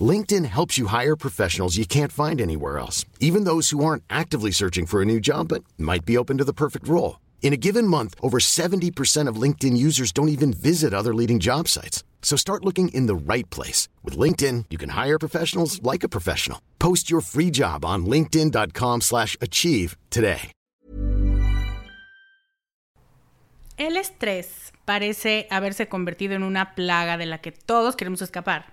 LinkedIn helps you hire professionals you can't find anywhere else, even those who aren't actively searching for a new job but might be open to the perfect role. In a given month, over 70% of LinkedIn users don't even visit other leading job sites. So start looking in the right place. With LinkedIn, you can hire professionals like a professional. Post your free job on linkedin.com slash achieve today. El estrés parece haberse convertido en una plaga de la que todos queremos escapar.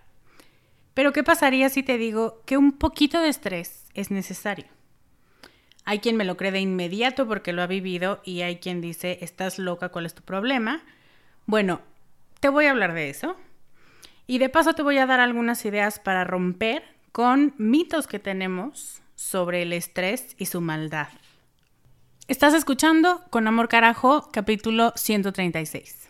Pero ¿qué pasaría si te digo que un poquito de estrés es necesario? Hay quien me lo cree de inmediato porque lo ha vivido y hay quien dice, estás loca, ¿cuál es tu problema? Bueno, te voy a hablar de eso. Y de paso te voy a dar algunas ideas para romper con mitos que tenemos sobre el estrés y su maldad. Estás escuchando Con Amor Carajo, capítulo 136.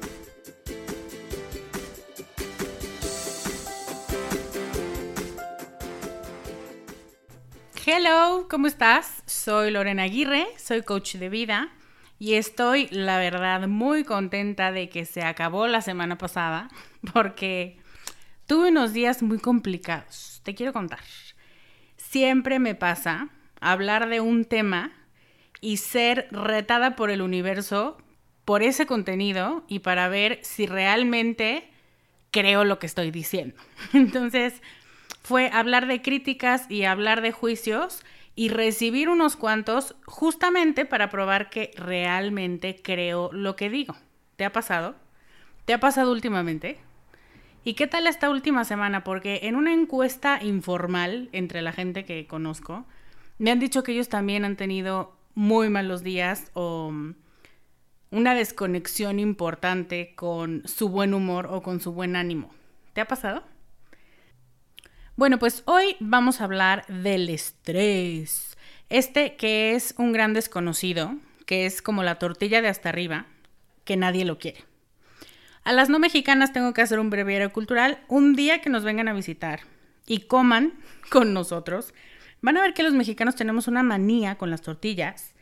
Hello, ¿cómo estás? Soy Lorena Aguirre, soy coach de vida y estoy, la verdad, muy contenta de que se acabó la semana pasada porque tuve unos días muy complicados. Te quiero contar. Siempre me pasa hablar de un tema y ser retada por el universo por ese contenido y para ver si realmente creo lo que estoy diciendo. Entonces, fue hablar de críticas y hablar de juicios y recibir unos cuantos justamente para probar que realmente creo lo que digo. ¿Te ha pasado? ¿Te ha pasado últimamente? ¿Y qué tal esta última semana? Porque en una encuesta informal entre la gente que conozco, me han dicho que ellos también han tenido muy malos días o una desconexión importante con su buen humor o con su buen ánimo. ¿Te ha pasado? Bueno, pues hoy vamos a hablar del estrés. Este que es un gran desconocido, que es como la tortilla de hasta arriba, que nadie lo quiere. A las no mexicanas tengo que hacer un breviario cultural. Un día que nos vengan a visitar y coman con nosotros, van a ver que los mexicanos tenemos una manía con las tortillas,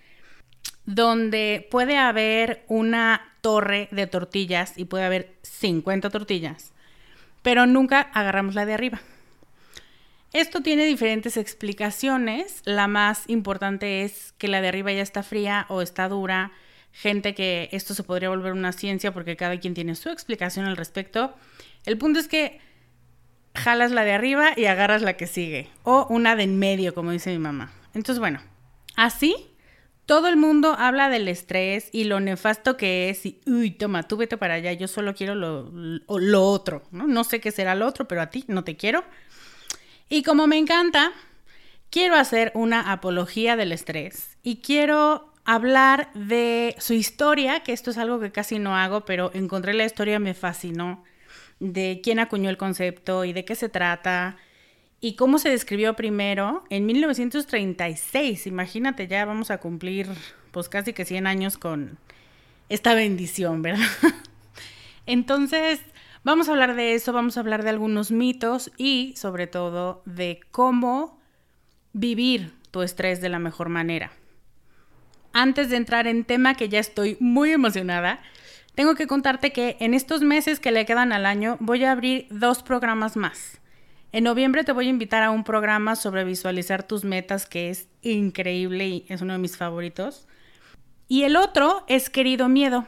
donde puede haber una torre de tortillas y puede haber 50 tortillas, pero nunca agarramos la de arriba. Esto tiene diferentes explicaciones. La más importante es que la de arriba ya está fría o está dura. Gente que esto se podría volver una ciencia porque cada quien tiene su explicación al respecto. El punto es que jalas la de arriba y agarras la que sigue. O una de en medio, como dice mi mamá. Entonces, bueno, así todo el mundo habla del estrés y lo nefasto que es y, uy, toma, tú vete para allá, yo solo quiero lo, otro, ¿no? No sé qué será lo otro, pero a ti no te quiero. Y como me encanta, quiero hacer una apología del estrés y quiero hablar de su historia, que esto es algo que casi no hago, pero encontré la historia, me fascinó, de quién acuñó el concepto y de qué se trata y cómo se describió primero en 1936. Imagínate, ya vamos a cumplir pues casi que 100 años con esta bendición, ¿verdad? Entonces, vamos a hablar de eso, vamos a hablar de algunos mitos y sobre todo de cómo vivir tu estrés de la mejor manera. Antes de entrar en tema que ya estoy muy emocionada, tengo que contarte que en estos meses que le quedan al año voy a abrir dos programas más. En noviembre te voy a invitar a un programa sobre visualizar tus metas que es increíble y es uno de mis favoritos. Y el otro es Querido Miedo.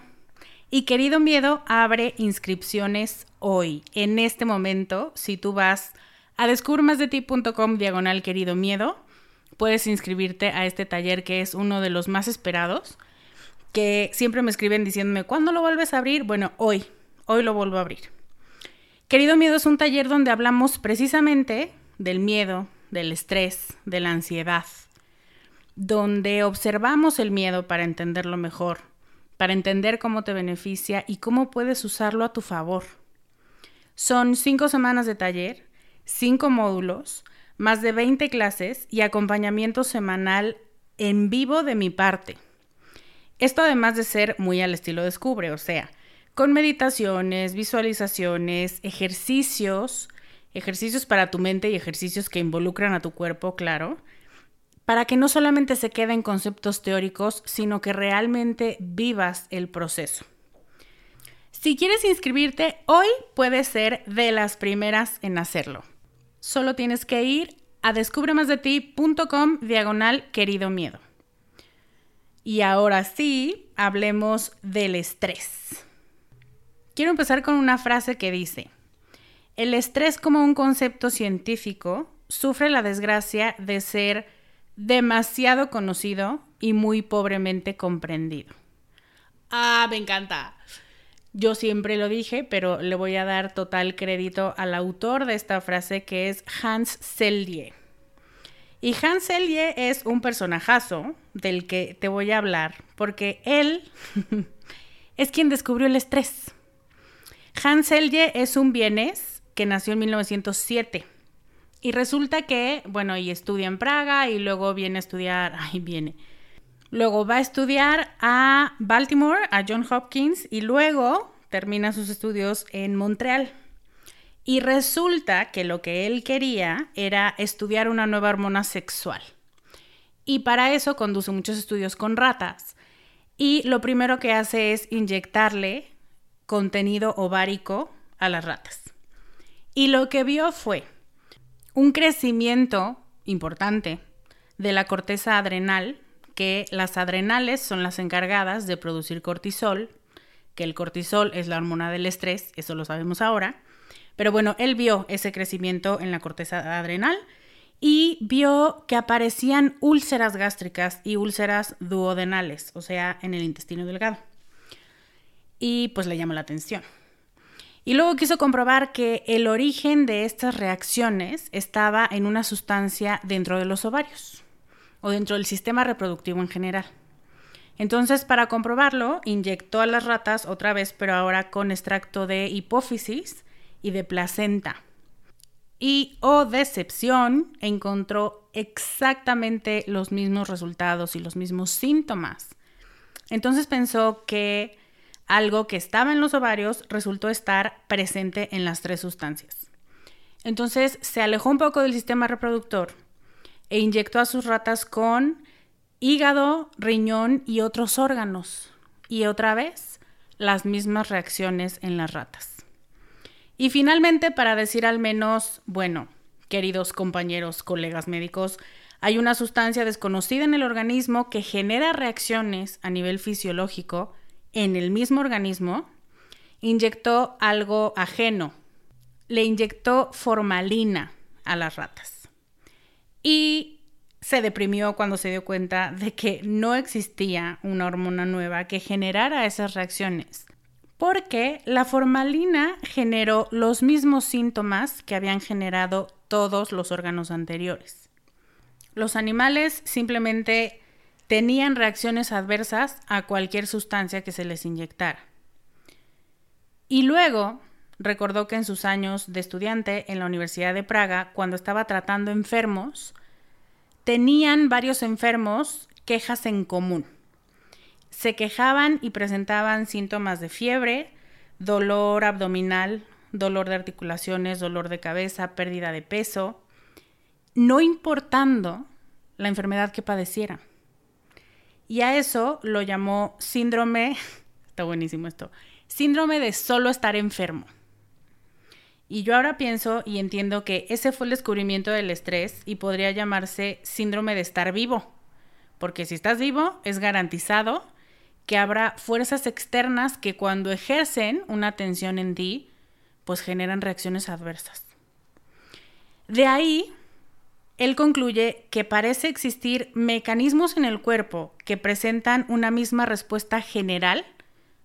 Y Querido Miedo abre inscripciones hoy, en este momento. Si tú vas a descubremasdeti.com diagonal Querido Miedo, puedes inscribirte a este taller que es uno de los más esperados, que siempre me escriben diciéndome, ¿cuándo lo vuelves a abrir? Bueno, hoy, hoy lo vuelvo a abrir. Querido Miedo es un taller donde hablamos precisamente del miedo, del estrés, de la ansiedad, donde observamos el miedo para entenderlo mejor, para entender cómo te beneficia y cómo puedes usarlo a tu favor. Son cinco semanas de taller, cinco módulos, más de 20 clases y acompañamiento semanal en vivo de mi parte. Esto además de ser muy al estilo Descubre, o sea, con meditaciones, visualizaciones, ejercicios, ejercicios para tu mente y ejercicios que involucran a tu cuerpo, claro, para que no solamente se queden conceptos teóricos, sino que realmente vivas el proceso. Si quieres inscribirte, hoy puedes ser de las primeras en hacerlo. Solo tienes que ir a descubremasdeti.com diagonal querido miedo. Y ahora sí, hablemos del estrés. Quiero empezar con una frase que dice, el estrés como un concepto científico sufre la desgracia de ser demasiado conocido y muy pobremente comprendido. Ah, me encanta. Yo siempre lo dije, pero le voy a dar total crédito al autor de esta frase que es Hans Selye. Y Hans Selye es un personajazo del que te voy a hablar, porque él es quien descubrió el estrés. Hans Selye es un vienes que nació en 1907. Y resulta que, bueno, y estudia en Praga y luego viene a estudiar, ay, viene. Luego va a estudiar a Baltimore, a John Hopkins, y luego termina sus estudios en Montreal. Y resulta que lo que él quería era estudiar una nueva hormona sexual. Y para eso conduce muchos estudios con ratas. Y lo primero que hace es inyectarle contenido ovárico a las ratas. Y lo que vio fue un crecimiento importante de la corteza adrenal, que las adrenales son las encargadas de producir cortisol, que el cortisol es la hormona del estrés, eso lo sabemos ahora. Pero bueno, él vio ese crecimiento en la corteza adrenal y vio que aparecían úlceras gástricas y úlceras duodenales, o sea, en el intestino delgado y pues le llamó la atención. Y luego quiso comprobar que el origen de estas reacciones estaba en una sustancia dentro de los ovarios o dentro del sistema reproductivo en general. Entonces, para comprobarlo, inyectó a las ratas otra vez, pero ahora con extracto de hipófisis y de placenta. Y, oh decepción, encontró exactamente los mismos resultados y los mismos síntomas. Entonces pensó que algo que estaba en los ovarios resultó estar presente en las tres sustancias. Entonces se alejó un poco del sistema reproductor e inyectó a sus ratas con hígado, riñón y otros órganos. Y otra vez, las mismas reacciones en las ratas. Y finalmente, para decir al menos, bueno, queridos compañeros, colegas médicos, hay una sustancia desconocida en el organismo que genera reacciones a nivel fisiológico en el mismo organismo, inyectó algo ajeno. le inyectó formalina a las ratas. Y se deprimió cuando se dio cuenta de que no existía una hormona nueva que generara esas reacciones, porque la formalina generó los mismos síntomas que habían generado todos los órganos anteriores. Los animales simplemente tenían reacciones adversas a cualquier sustancia que se les inyectara. Y luego recordó que en sus años de estudiante en la Universidad de Praga, cuando estaba tratando enfermos, tenían varios enfermos quejas en común. Se quejaban y presentaban síntomas de fiebre, dolor abdominal, dolor de articulaciones, dolor de cabeza, pérdida de peso, no importando la enfermedad que padecieran. Y a eso lo llamó síndrome, está buenísimo esto, síndrome de solo estar enfermo. Y yo ahora pienso y entiendo que ese fue el descubrimiento del estrés y podría llamarse síndrome de estar vivo. Porque si estás vivo, es garantizado que habrá fuerzas externas que cuando ejercen una tensión en ti, pues generan reacciones adversas. De ahí, él concluye que parece existir mecanismos en el cuerpo que presentan una misma respuesta general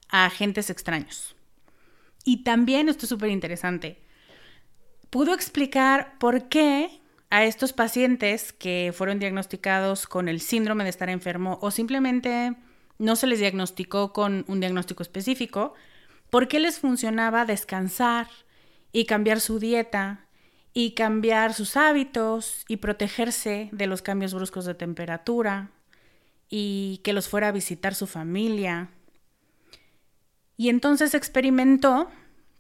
a agentes extraños. Y también, esto es súper interesante, pudo explicar por qué a estos pacientes que fueron diagnosticados con el síndrome de estar enfermo o simplemente no se les diagnosticó con un diagnóstico específico, por qué les funcionaba descansar y cambiar su dieta y cambiar sus hábitos y protegerse de los cambios bruscos de temperatura y que los fuera a visitar su familia. Y entonces experimentó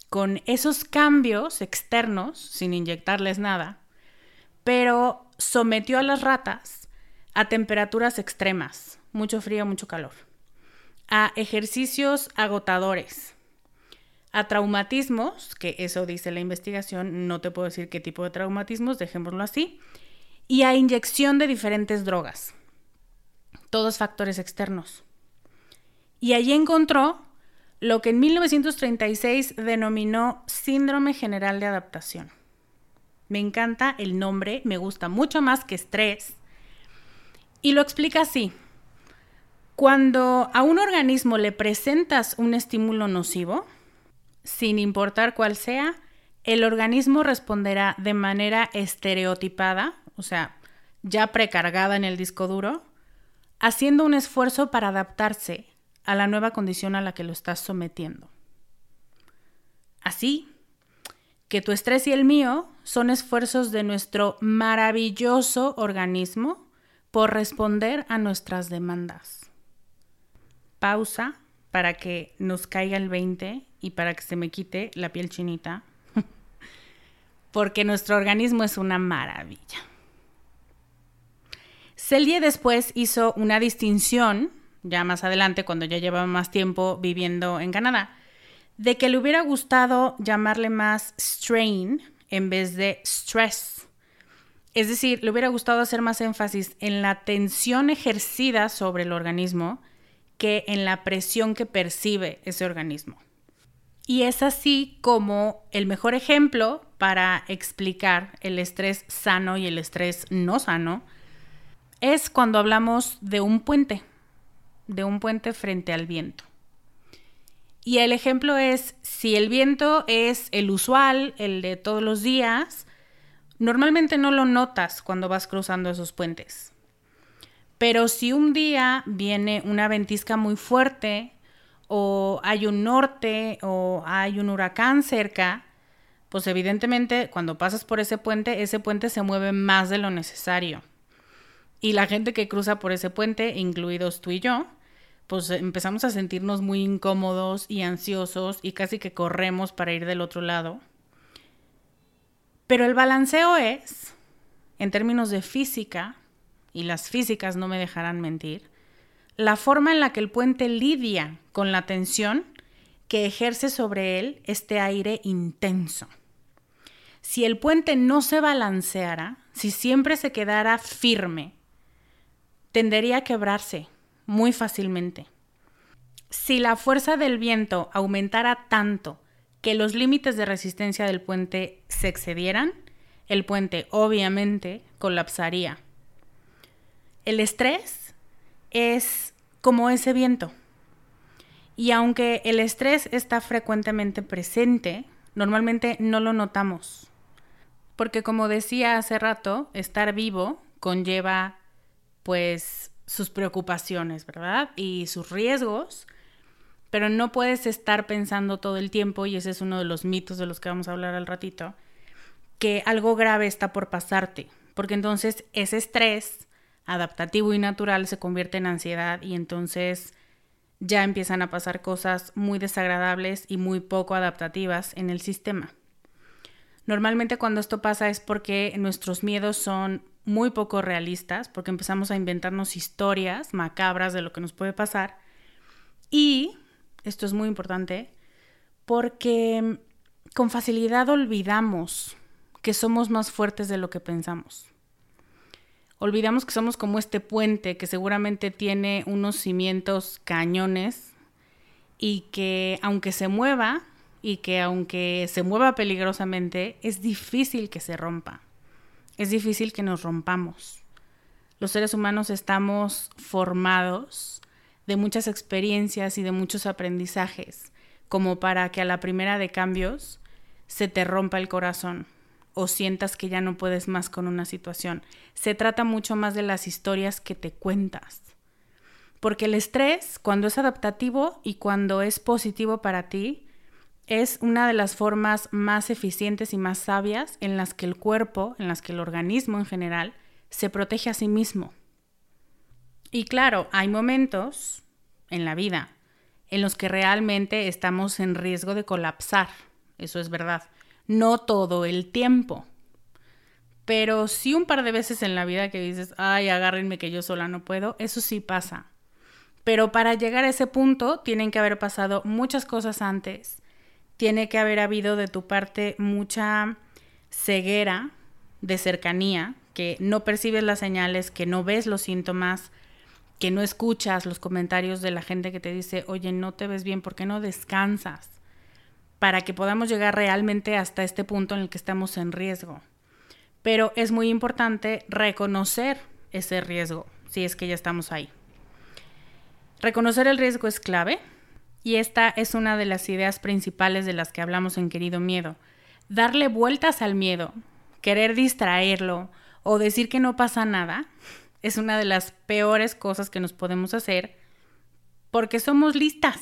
con esos cambios externos, sin inyectarles nada, pero sometió a las ratas a temperaturas extremas, mucho frío, mucho calor, a ejercicios agotadores, a traumatismos, que eso dice la investigación, no te puedo decir qué tipo de traumatismos, dejémoslo así, y a inyección de diferentes drogas, todos factores externos. Y allí encontró lo que en 1936 denominó síndrome general de adaptación. Me encanta el nombre, me gusta mucho más que estrés. Y lo explica así. Cuando a un organismo le presentas un estímulo nocivo, sin importar cuál sea, el organismo responderá de manera estereotipada, o sea, ya precargada en el disco duro, haciendo un esfuerzo para adaptarse a la nueva condición a la que lo estás sometiendo. Así que tu estrés y el mío son esfuerzos de nuestro maravilloso organismo por responder a nuestras demandas. Pausa para que nos caiga el 20 y para que se me quite la piel chinita, porque nuestro organismo es una maravilla. Celie después hizo una distinción ya más adelante, cuando ya llevaba más tiempo viviendo en Canadá, de que le hubiera gustado llamarle más strain en vez de stress. Es decir, le hubiera gustado hacer más énfasis en la tensión ejercida sobre el organismo que en la presión que percibe ese organismo. Y es así como el mejor ejemplo para explicar el estrés sano y el estrés no sano es cuando hablamos de un puente de un puente frente al viento. Y el ejemplo es, si el viento es el usual, el de todos los días, normalmente no lo notas cuando vas cruzando esos puentes. Pero si un día viene una ventisca muy fuerte, o hay un norte, o hay un huracán cerca, pues evidentemente cuando pasas por ese puente, ese puente se mueve más de lo necesario. Y la gente que cruza por ese puente, incluidos tú y yo, pues empezamos a sentirnos muy incómodos y ansiosos y casi que corremos para ir del otro lado. Pero el balanceo es, en términos de física, y las físicas no me dejarán mentir, la forma en la que el puente lidia con la tensión que ejerce sobre él este aire intenso. Si el puente no se balanceara, si siempre se quedara firme, tendería a quebrarse muy fácilmente. Si la fuerza del viento aumentara tanto que los límites de resistencia del puente se excedieran, el puente obviamente colapsaría. El estrés es como ese viento. Y aunque el estrés está frecuentemente presente, normalmente no lo notamos. Porque como decía hace rato, estar vivo conlleva pues sus preocupaciones, ¿verdad? Y sus riesgos, pero no puedes estar pensando todo el tiempo, y ese es uno de los mitos de los que vamos a hablar al ratito, que algo grave está por pasarte, porque entonces ese estrés adaptativo y natural se convierte en ansiedad y entonces ya empiezan a pasar cosas muy desagradables y muy poco adaptativas en el sistema. Normalmente cuando esto pasa es porque nuestros miedos son muy poco realistas, porque empezamos a inventarnos historias macabras de lo que nos puede pasar. Y, esto es muy importante, porque con facilidad olvidamos que somos más fuertes de lo que pensamos. Olvidamos que somos como este puente que seguramente tiene unos cimientos cañones y que aunque se mueva y que aunque se mueva peligrosamente, es difícil que se rompa. Es difícil que nos rompamos. Los seres humanos estamos formados de muchas experiencias y de muchos aprendizajes como para que a la primera de cambios se te rompa el corazón o sientas que ya no puedes más con una situación. Se trata mucho más de las historias que te cuentas. Porque el estrés, cuando es adaptativo y cuando es positivo para ti, es una de las formas más eficientes y más sabias en las que el cuerpo, en las que el organismo en general, se protege a sí mismo. Y claro, hay momentos en la vida en los que realmente estamos en riesgo de colapsar. Eso es verdad no todo el tiempo. Pero sí un par de veces en la vida que dices, ay, agárrenme que yo sola no puedo, eso sí pasa. Pero para llegar a ese punto tienen que haber pasado muchas cosas antes. Tiene que haber habido de tu parte mucha ceguera de cercanía, que no percibes las señales, que no ves los síntomas, que no escuchas los comentarios de la gente que te dice, oye, no te ves bien, ¿por qué no descansas? Para que podamos llegar realmente hasta este punto en el que estamos en riesgo. Pero es muy importante reconocer ese riesgo, si es que ya estamos ahí. Reconocer el riesgo es clave y esta es una de las ideas principales de las que hablamos en Querido Miedo. Darle vueltas al miedo, querer distraerlo o decir que no pasa nada es una de las peores cosas que nos podemos hacer porque somos listas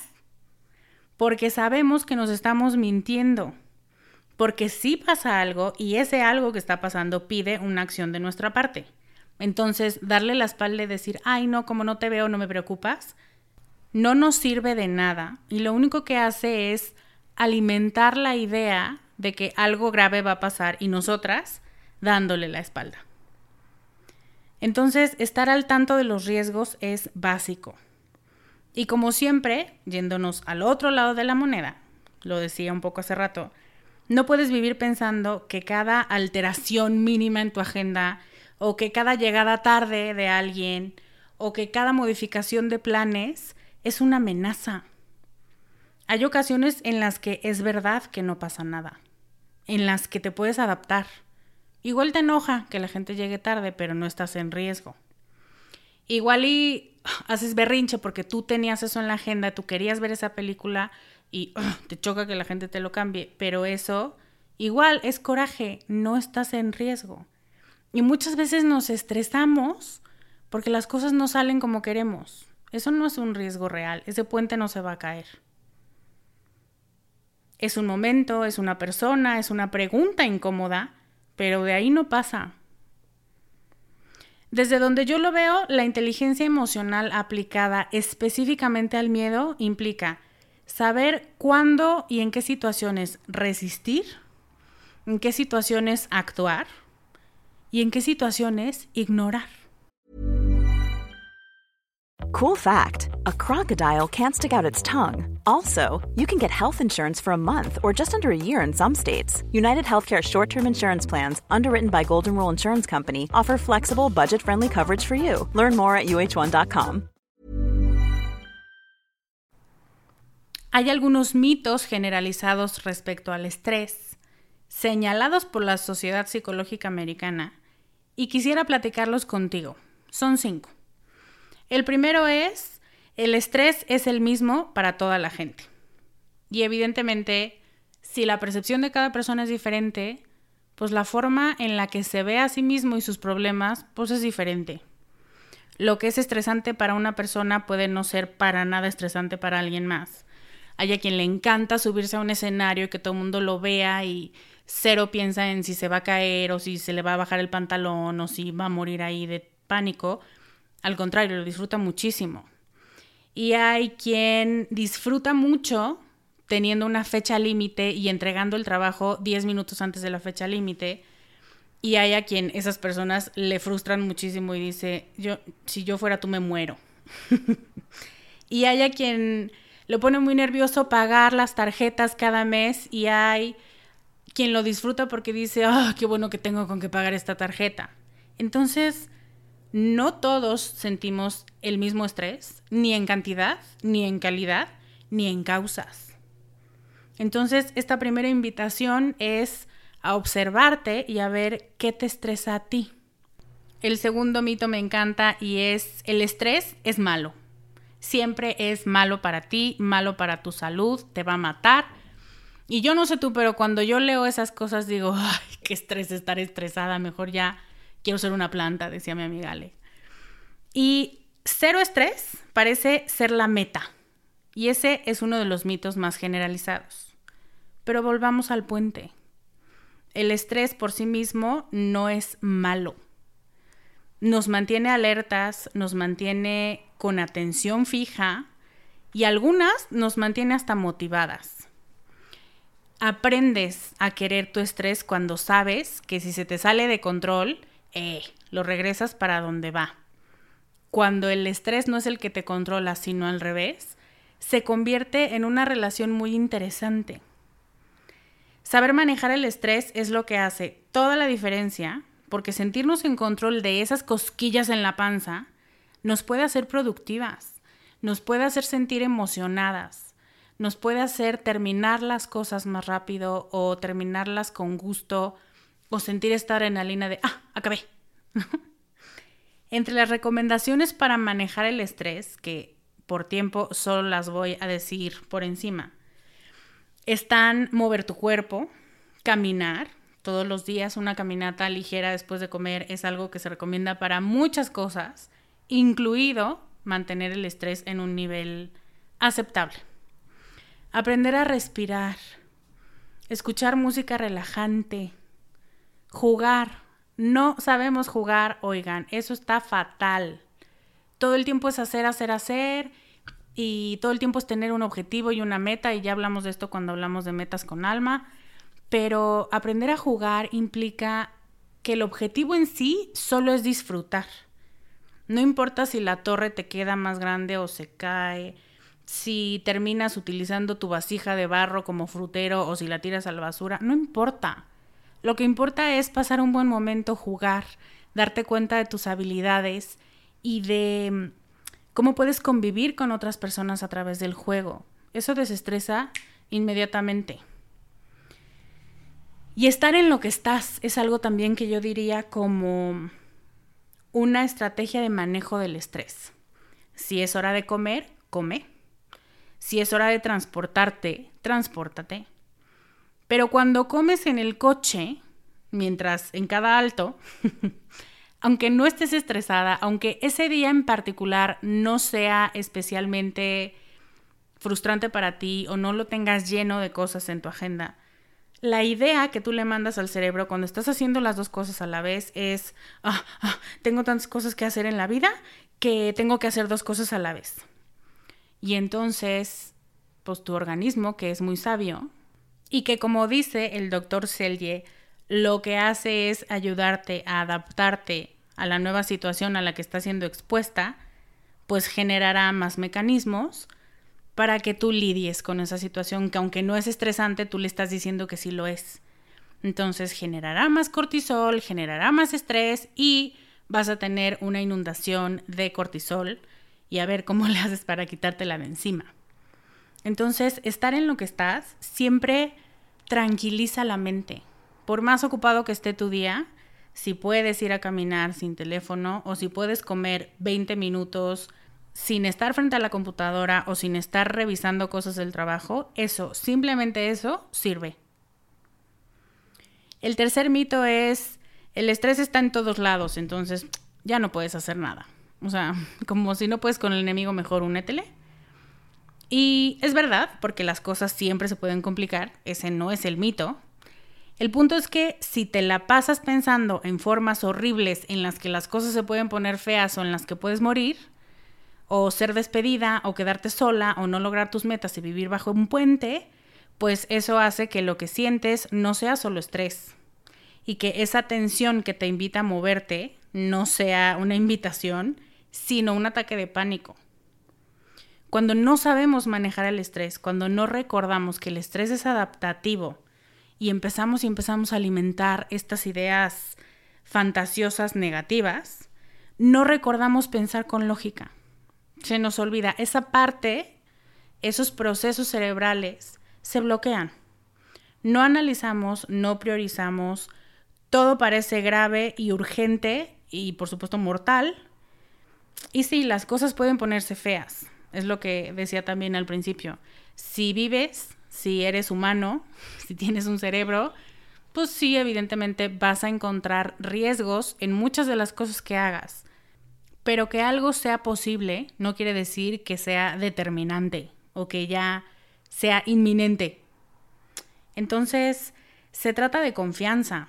porque sabemos que nos estamos mintiendo. Porque si pasa algo y ese algo que está pasando pide una acción de nuestra parte. Entonces, darle la espalda y decir, ay, no, como no te veo, no me preocupas, no nos sirve de nada. Y lo único que hace es alimentar la idea de que algo grave va a pasar y nosotras dándole la espalda. Entonces, estar al tanto de los riesgos es básico. Y como siempre, yéndonos al otro lado de la moneda, lo decía un poco hace rato, no puedes vivir pensando que cada alteración mínima en tu agenda o que cada llegada tarde de alguien o que cada modificación de planes es una amenaza. Hay ocasiones en las que es verdad que no pasa nada, en las que te puedes adaptar. Igual te enoja que la gente llegue tarde, pero no estás en riesgo. Igual y haces berrinche porque tú tenías eso en la agenda, tú querías ver esa película y te choca que la gente te lo cambie, pero eso igual es coraje, no estás en riesgo. Y muchas veces nos estresamos porque las cosas no salen como queremos. Eso no es un riesgo real, ese puente no se va a caer. Es un momento, es una persona, es una pregunta incómoda, pero de ahí no pasa. Desde donde yo lo veo, la inteligencia emocional aplicada específicamente al miedo implica saber cuándo y en qué situaciones resistir, en qué situaciones actuar y en qué situaciones ignorar. Cool fact a crocodile can't stick out its tongue. Also, you can get health insurance for a month or just under a year in some states. United Healthcare short term insurance plans, underwritten by Golden Rule Insurance Company, offer flexible, budget friendly coverage for you. Learn more at uh1.com. Hay algunos mitos generalizados respecto al estrés, señalados por la Sociedad Psicológica Americana, y quisiera platicarlos contigo. Son cinco. El primero es, el estrés es el mismo para toda la gente. Y evidentemente, si la percepción de cada persona es diferente, pues la forma en la que se ve a sí mismo y sus problemas, pues es diferente. Lo que es estresante para una persona puede no ser para nada estresante para alguien más. Hay a quien le encanta subirse a un escenario y que todo el mundo lo vea y cero piensa en si se va a caer o si se le va a bajar el pantalón o si va a morir ahí de pánico. Al contrario, lo disfruta muchísimo. Y hay quien disfruta mucho teniendo una fecha límite y entregando el trabajo 10 minutos antes de la fecha límite. Y hay a quien esas personas le frustran muchísimo y dice, yo, si yo fuera tú me muero. y hay a quien lo pone muy nervioso pagar las tarjetas cada mes y hay quien lo disfruta porque dice, ah, qué bueno que tengo con que pagar esta tarjeta. Entonces, no todos sentimos el mismo estrés, ni en cantidad, ni en calidad, ni en causas. Entonces, esta primera invitación es a observarte y a ver qué te estresa a ti. El segundo mito me encanta y es el estrés es malo siempre es malo para ti, malo para tu salud, te va a matar. Y yo no sé tú, pero cuando yo leo esas cosas digo, ay, qué estrés estar estresada, mejor ya quiero ser una planta, decía mi amiga Ale. Y cero estrés parece ser la meta. Y ese es uno de los mitos más generalizados. Pero volvamos al puente. El estrés por sí mismo no es malo nos mantiene alertas, nos mantiene con atención fija y algunas nos mantiene hasta motivadas. Aprendes a querer tu estrés cuando sabes que si se te sale de control, eh, lo regresas para donde va. Cuando el estrés no es el que te controla, sino al revés, se convierte en una relación muy interesante. Saber manejar el estrés es lo que hace toda la diferencia porque sentirnos en control de esas cosquillas en la panza nos puede hacer productivas, nos puede hacer sentir emocionadas, nos puede hacer terminar las cosas más rápido o terminarlas con gusto o sentir estar en la línea de, ah, acabé. Entre las recomendaciones para manejar el estrés, que por tiempo solo las voy a decir por encima, están mover tu cuerpo, caminar, todos los días una caminata ligera después de comer es algo que se recomienda para muchas cosas, incluido mantener el estrés en un nivel aceptable. Aprender a respirar, escuchar música relajante, jugar. No sabemos jugar, oigan, eso está fatal. Todo el tiempo es hacer, hacer, hacer y todo el tiempo es tener un objetivo y una meta y ya hablamos de esto cuando hablamos de metas con alma pero aprender a jugar implica que el objetivo en sí solo es disfrutar. No importa si la torre te queda más grande o se cae, si terminas utilizando tu vasija de barro como frutero o si la tiras a la basura, no importa. Lo que importa es pasar un buen momento, jugar, darte cuenta de tus habilidades y de mm, cómo puedes convivir con otras personas a través del juego. Eso desestresa inmediatamente. Y estar en lo que estás es algo también que yo diría como una estrategia de manejo del estrés. Si es hora de comer, come. Si es hora de transportarte, transpórtate. Pero cuando comes en el coche, mientras en cada alto, aunque no estés estresada, aunque ese día en particular no sea especialmente frustrante para ti o no lo tengas lleno de cosas en tu agenda, la idea que tú le mandas al cerebro cuando estás haciendo las dos cosas a la vez es, ah, ah, tengo tantas cosas que hacer en la vida que tengo que hacer dos cosas a la vez. Y entonces, pues tu organismo, que es muy sabio, y que como dice el doctor Selye, lo que hace es ayudarte a adaptarte a la nueva situación a la que está siendo expuesta, pues generará más mecanismos para que tú lidies con esa situación que aunque no es estresante, tú le estás diciendo que sí lo es. Entonces generará más cortisol, generará más estrés y vas a tener una inundación de cortisol y a ver cómo le haces para quitártela de encima. Entonces, estar en lo que estás siempre tranquiliza la mente. Por más ocupado que esté tu día, si puedes ir a caminar sin teléfono o si puedes comer 20 minutos sin estar frente a la computadora o sin estar revisando cosas del trabajo, eso, simplemente eso, sirve. El tercer mito es, el estrés está en todos lados, entonces ya no puedes hacer nada. O sea, como si no puedes con el enemigo, mejor únetele. Y es verdad, porque las cosas siempre se pueden complicar, ese no es el mito. El punto es que si te la pasas pensando en formas horribles en las que las cosas se pueden poner feas o en las que puedes morir, o ser despedida, o quedarte sola, o no lograr tus metas y vivir bajo un puente, pues eso hace que lo que sientes no sea solo estrés y que esa tensión que te invita a moverte no sea una invitación, sino un ataque de pánico. Cuando no sabemos manejar el estrés, cuando no recordamos que el estrés es adaptativo y empezamos y empezamos a alimentar estas ideas fantasiosas negativas, no recordamos pensar con lógica. Se nos olvida esa parte, esos procesos cerebrales se bloquean. No analizamos, no priorizamos, todo parece grave y urgente y por supuesto mortal. Y sí, las cosas pueden ponerse feas. Es lo que decía también al principio. Si vives, si eres humano, si tienes un cerebro, pues sí, evidentemente vas a encontrar riesgos en muchas de las cosas que hagas. Pero que algo sea posible no quiere decir que sea determinante o que ya sea inminente. Entonces, se trata de confianza.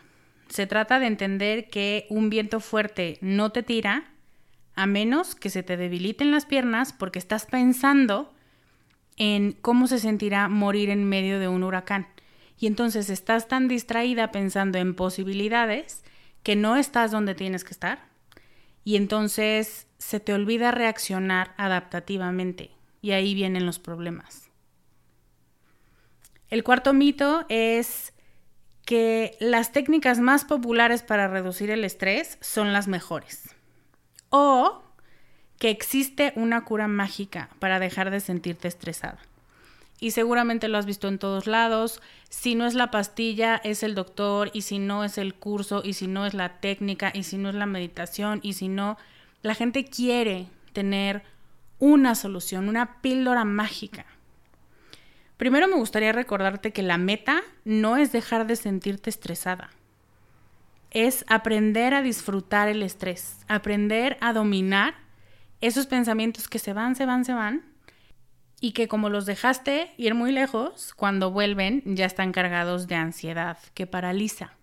Se trata de entender que un viento fuerte no te tira a menos que se te debiliten las piernas porque estás pensando en cómo se sentirá morir en medio de un huracán. Y entonces estás tan distraída pensando en posibilidades que no estás donde tienes que estar. Y entonces se te olvida reaccionar adaptativamente. Y ahí vienen los problemas. El cuarto mito es que las técnicas más populares para reducir el estrés son las mejores o que existe una cura mágica para dejar de sentirte estresada. Y seguramente lo has visto en todos lados. Si no es la pastilla, es el doctor, y si no es el curso, y si no es la técnica, y si no es la meditación, y si no, la gente quiere tener una solución, una píldora mágica. Primero me gustaría recordarte que la meta no es dejar de sentirte estresada es aprender a disfrutar el estrés, aprender a dominar esos pensamientos que se van, se van, se van, y que como los dejaste ir muy lejos, cuando vuelven ya están cargados de ansiedad que paraliza.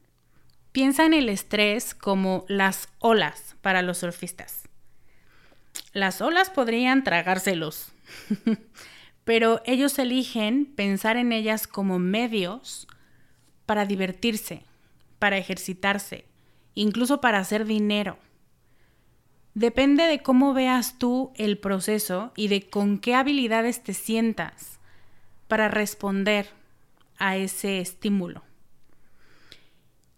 Piensa en el estrés como las olas para los surfistas. Las olas podrían tragárselos, pero ellos eligen pensar en ellas como medios para divertirse, para ejercitarse, incluso para hacer dinero. Depende de cómo veas tú el proceso y de con qué habilidades te sientas para responder a ese estímulo.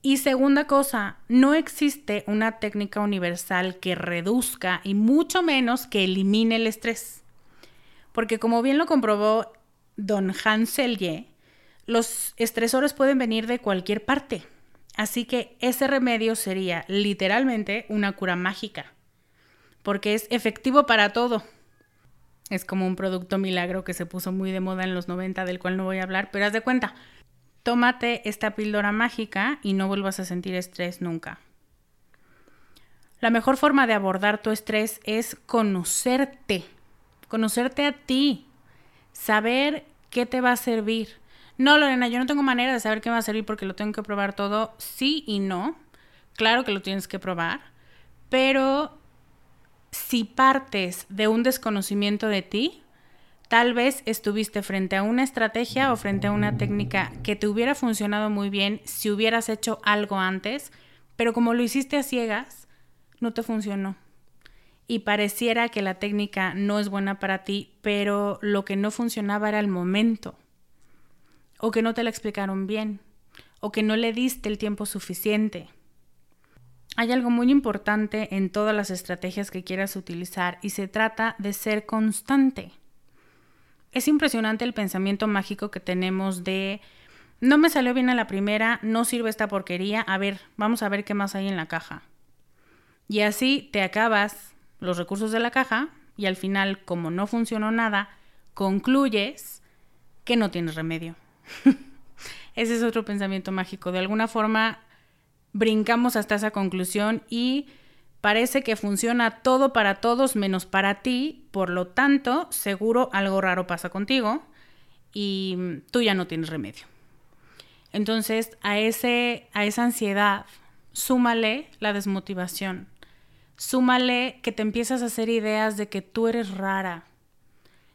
Y segunda cosa, no existe una técnica universal que reduzca y mucho menos que elimine el estrés. Porque como bien lo comprobó don Hans Selye, los estresores pueden venir de cualquier parte. Así que ese remedio sería literalmente una cura mágica, porque es efectivo para todo. Es como un producto milagro que se puso muy de moda en los 90, del cual no voy a hablar, pero haz de cuenta, tómate esta píldora mágica y no vuelvas a sentir estrés nunca. La mejor forma de abordar tu estrés es conocerte, conocerte a ti, saber qué te va a servir, no, Lorena, yo no tengo manera de saber qué va a servir porque lo tengo que probar todo. Sí y no. Claro que lo tienes que probar. Pero si partes de un desconocimiento de ti, tal vez estuviste frente a una estrategia o frente a una técnica que te hubiera funcionado muy bien si hubieras hecho algo antes, pero como lo hiciste a ciegas, no te funcionó. Y pareciera que la técnica no es buena para ti, pero lo que no funcionaba era el momento o que no te la explicaron bien, o que no le diste el tiempo suficiente. Hay algo muy importante en todas las estrategias que quieras utilizar y se trata de ser constante. es impresionante el pensamiento mágico que tenemos de no me salió bien a la primera, no sirve esta porquería, a ver, vamos a ver qué más hay en la caja. Y así te acabas los recursos de la caja y al final, como no funcionó nada, concluyes que no tienes remedio. Ese es otro pensamiento mágico. De alguna forma brincamos hasta esa conclusión y parece que funciona todo para todos menos para ti, por lo tanto, seguro algo raro pasa contigo y tú ya no tienes remedio. Entonces, a, ese, a esa ansiedad, súmale la desmotivación, súmale que te empiezas a hacer ideas de que tú eres rara,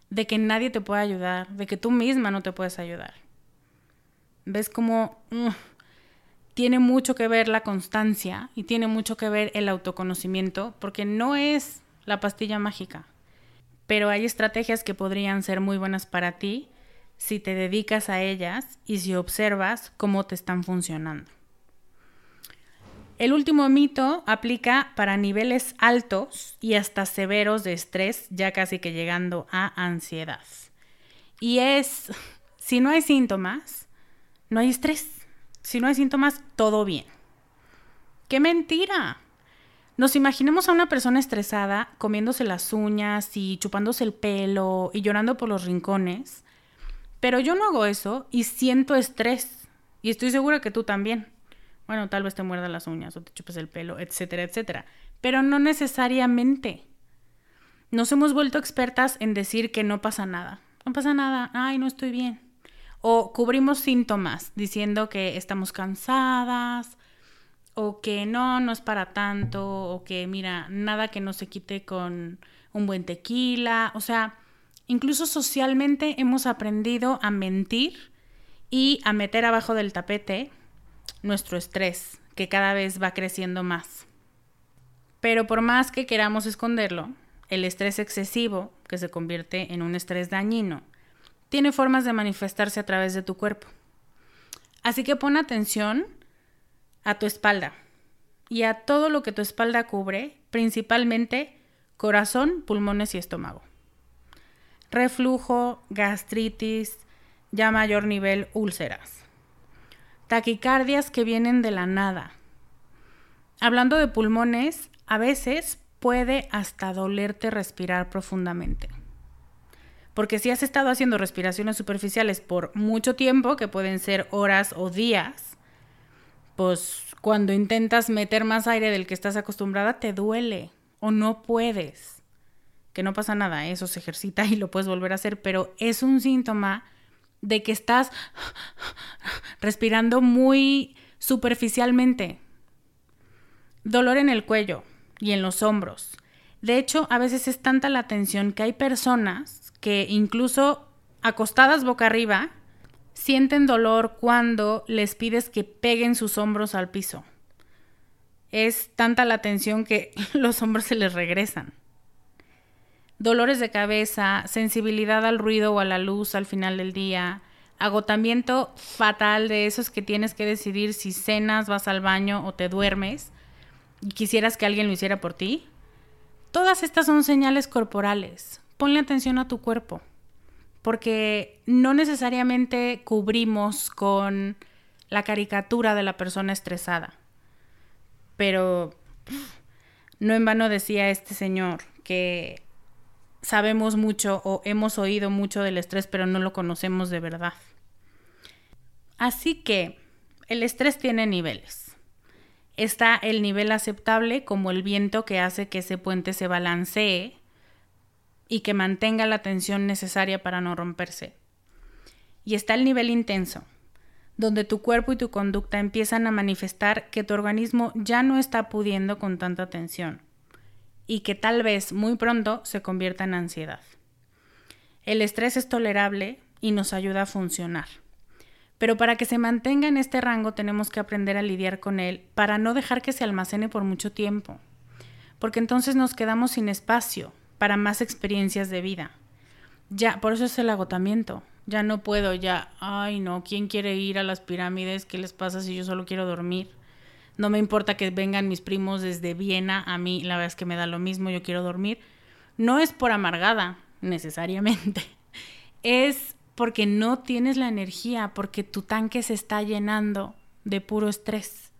de que nadie te puede ayudar, de que tú misma no te puedes ayudar. ¿Ves cómo tiene mucho que ver la constancia y tiene mucho que ver el autoconocimiento? Porque no es la pastilla mágica, pero hay estrategias que podrían ser muy buenas para ti si te dedicas a ellas y si observas cómo te están funcionando. El último mito aplica para niveles altos y hasta severos de estrés, ya casi que llegando a ansiedad. Y es, si no hay síntomas, no hay estrés. Si no hay síntomas, todo bien. ¡Qué mentira! Nos imaginemos a una persona estresada comiéndose las uñas y chupándose el pelo y llorando por los rincones pero yo no hago eso y siento estrés. Y estoy segura que tú también. Bueno, tal vez te muerdas las uñas o te chupes el pelo, etcétera, etcétera. Pero no necesariamente. Nos hemos vuelto expertas en decir que no pasa nada. No pasa nada. Ay, no estoy bien. O cubrimos síntomas diciendo que estamos cansadas o que no, no es para tanto o que mira, nada que no se quite con un buen tequila. O sea, Incluso socialmente hemos aprendido a mentir y a meter abajo del tapete nuestro estrés, que cada vez va creciendo más. Pero por más que queramos esconderlo, el estrés excesivo, que se convierte en un estrés dañino, tiene formas de manifestarse a través de tu cuerpo. Así que pon atención a tu espalda y a todo lo que tu espalda cubre, principalmente corazón, pulmones y estómago reflujo, gastritis, ya mayor nivel úlceras. Taquicardias que vienen de la nada. Hablando de pulmones, a veces puede hasta dolerte respirar profundamente. Porque si has estado haciendo respiraciones superficiales por mucho tiempo, que pueden ser horas o días, pues cuando intentas meter más aire del que estás acostumbrada, te duele o no puedes que no pasa nada, eso se ejercita y lo puedes volver a hacer, pero es un síntoma de que estás respirando muy superficialmente. Dolor en el cuello y en los hombros. De hecho, a veces es tanta la tensión que hay personas que incluso acostadas boca arriba sienten dolor cuando les pides que peguen sus hombros al piso. Es tanta la tensión que los hombros se les regresan dolores de cabeza, sensibilidad al ruido o a la luz al final del día, agotamiento fatal de esos que tienes que decidir si cenas, vas al baño o te duermes y quisieras que alguien lo hiciera por ti. Todas estas son señales corporales. Ponle atención a tu cuerpo, porque no necesariamente cubrimos con la caricatura de la persona estresada. Pero no en vano decía este señor que sabemos mucho o hemos oído mucho del estrés, pero no lo conocemos de verdad. Así que el estrés tiene niveles. Está el nivel aceptable como el viento que hace que ese puente se balancee y que mantenga la tensión necesaria para no romperse. Y está el nivel intenso, donde tu cuerpo y tu conducta empiezan a manifestar que tu organismo ya no está pudiendo con tanta tensión y que tal vez muy pronto se convierta en ansiedad. El estrés es tolerable y nos ayuda a funcionar. Pero para que se mantenga en este rango tenemos que aprender a lidiar con él para no dejar que se almacene por mucho tiempo, porque entonces nos quedamos sin espacio para más experiencias de vida. Ya, por eso es el agotamiento. Ya no puedo, ya, ay no, ¿quién quiere ir a las pirámides? ¿Qué les pasa si yo solo quiero dormir? No me importa que vengan mis primos desde Viena, a mí la verdad es que me da lo mismo, yo quiero dormir. No es por amargada, necesariamente. es porque no tienes la energía, porque tu tanque se está llenando de puro estrés.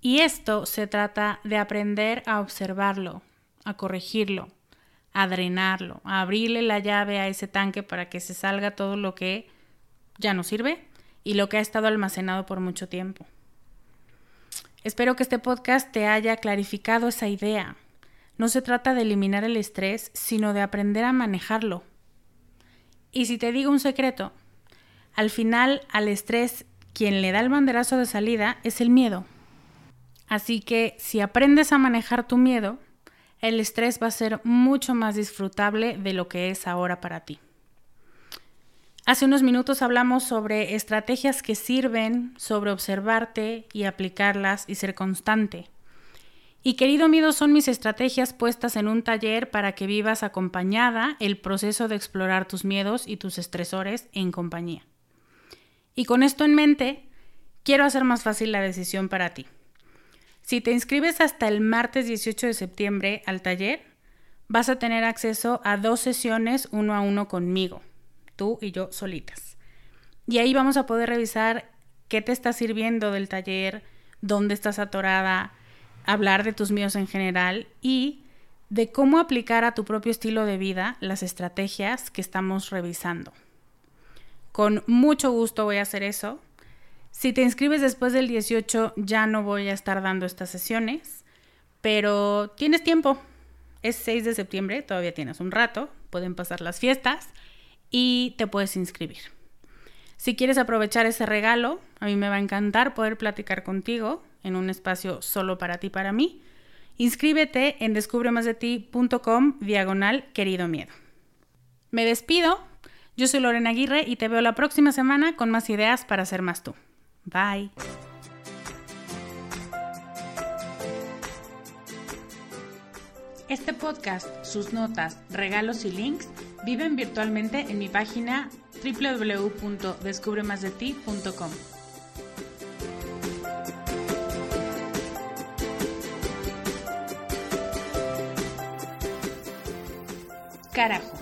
Y esto se trata de aprender a observarlo, a corregirlo, a drenarlo, a abrirle la llave a ese tanque para que se salga todo lo que ya no sirve y lo que ha estado almacenado por mucho tiempo. Espero que este podcast te haya clarificado esa idea. No se trata de eliminar el estrés, sino de aprender a manejarlo. Y si te digo un secreto, al final al estrés quien le da el banderazo de salida es el miedo. Así que si aprendes a manejar tu miedo, el estrés va a ser mucho más disfrutable de lo que es ahora para ti. Hace unos minutos hablamos sobre estrategias que sirven, sobre observarte y aplicarlas y ser constante. Y querido miedo, son mis estrategias puestas en un taller para que vivas acompañada el proceso de explorar tus miedos y tus estresores en compañía. Y con esto en mente, quiero hacer más fácil la decisión para ti. Si te inscribes hasta el martes 18 de septiembre al taller, vas a tener acceso a dos sesiones uno a uno conmigo, tú y yo solitas. Y ahí vamos a poder revisar qué te está sirviendo del taller, dónde estás atorada, hablar de tus miedos en general y de cómo aplicar a tu propio estilo de vida las estrategias que estamos revisando. Con mucho gusto voy a hacer eso si te inscribes después del 18 ya no voy a estar dando estas sesiones, pero tienes tiempo. Es 6 de septiembre, todavía tienes un rato, pueden pasar las fiestas y te puedes inscribir. Si quieres aprovechar ese regalo, a mí me va a encantar poder platicar contigo en un espacio solo para ti, para mí. Inscríbete en descubremasdeti.com diagonal querido miedo. Me despido, yo soy Lorena Aguirre y te veo la próxima semana con más ideas para ser más tú. Bye. Este podcast, sus notas, regalos y links viven virtualmente en mi página www.descubremasdeti.com. Carajo.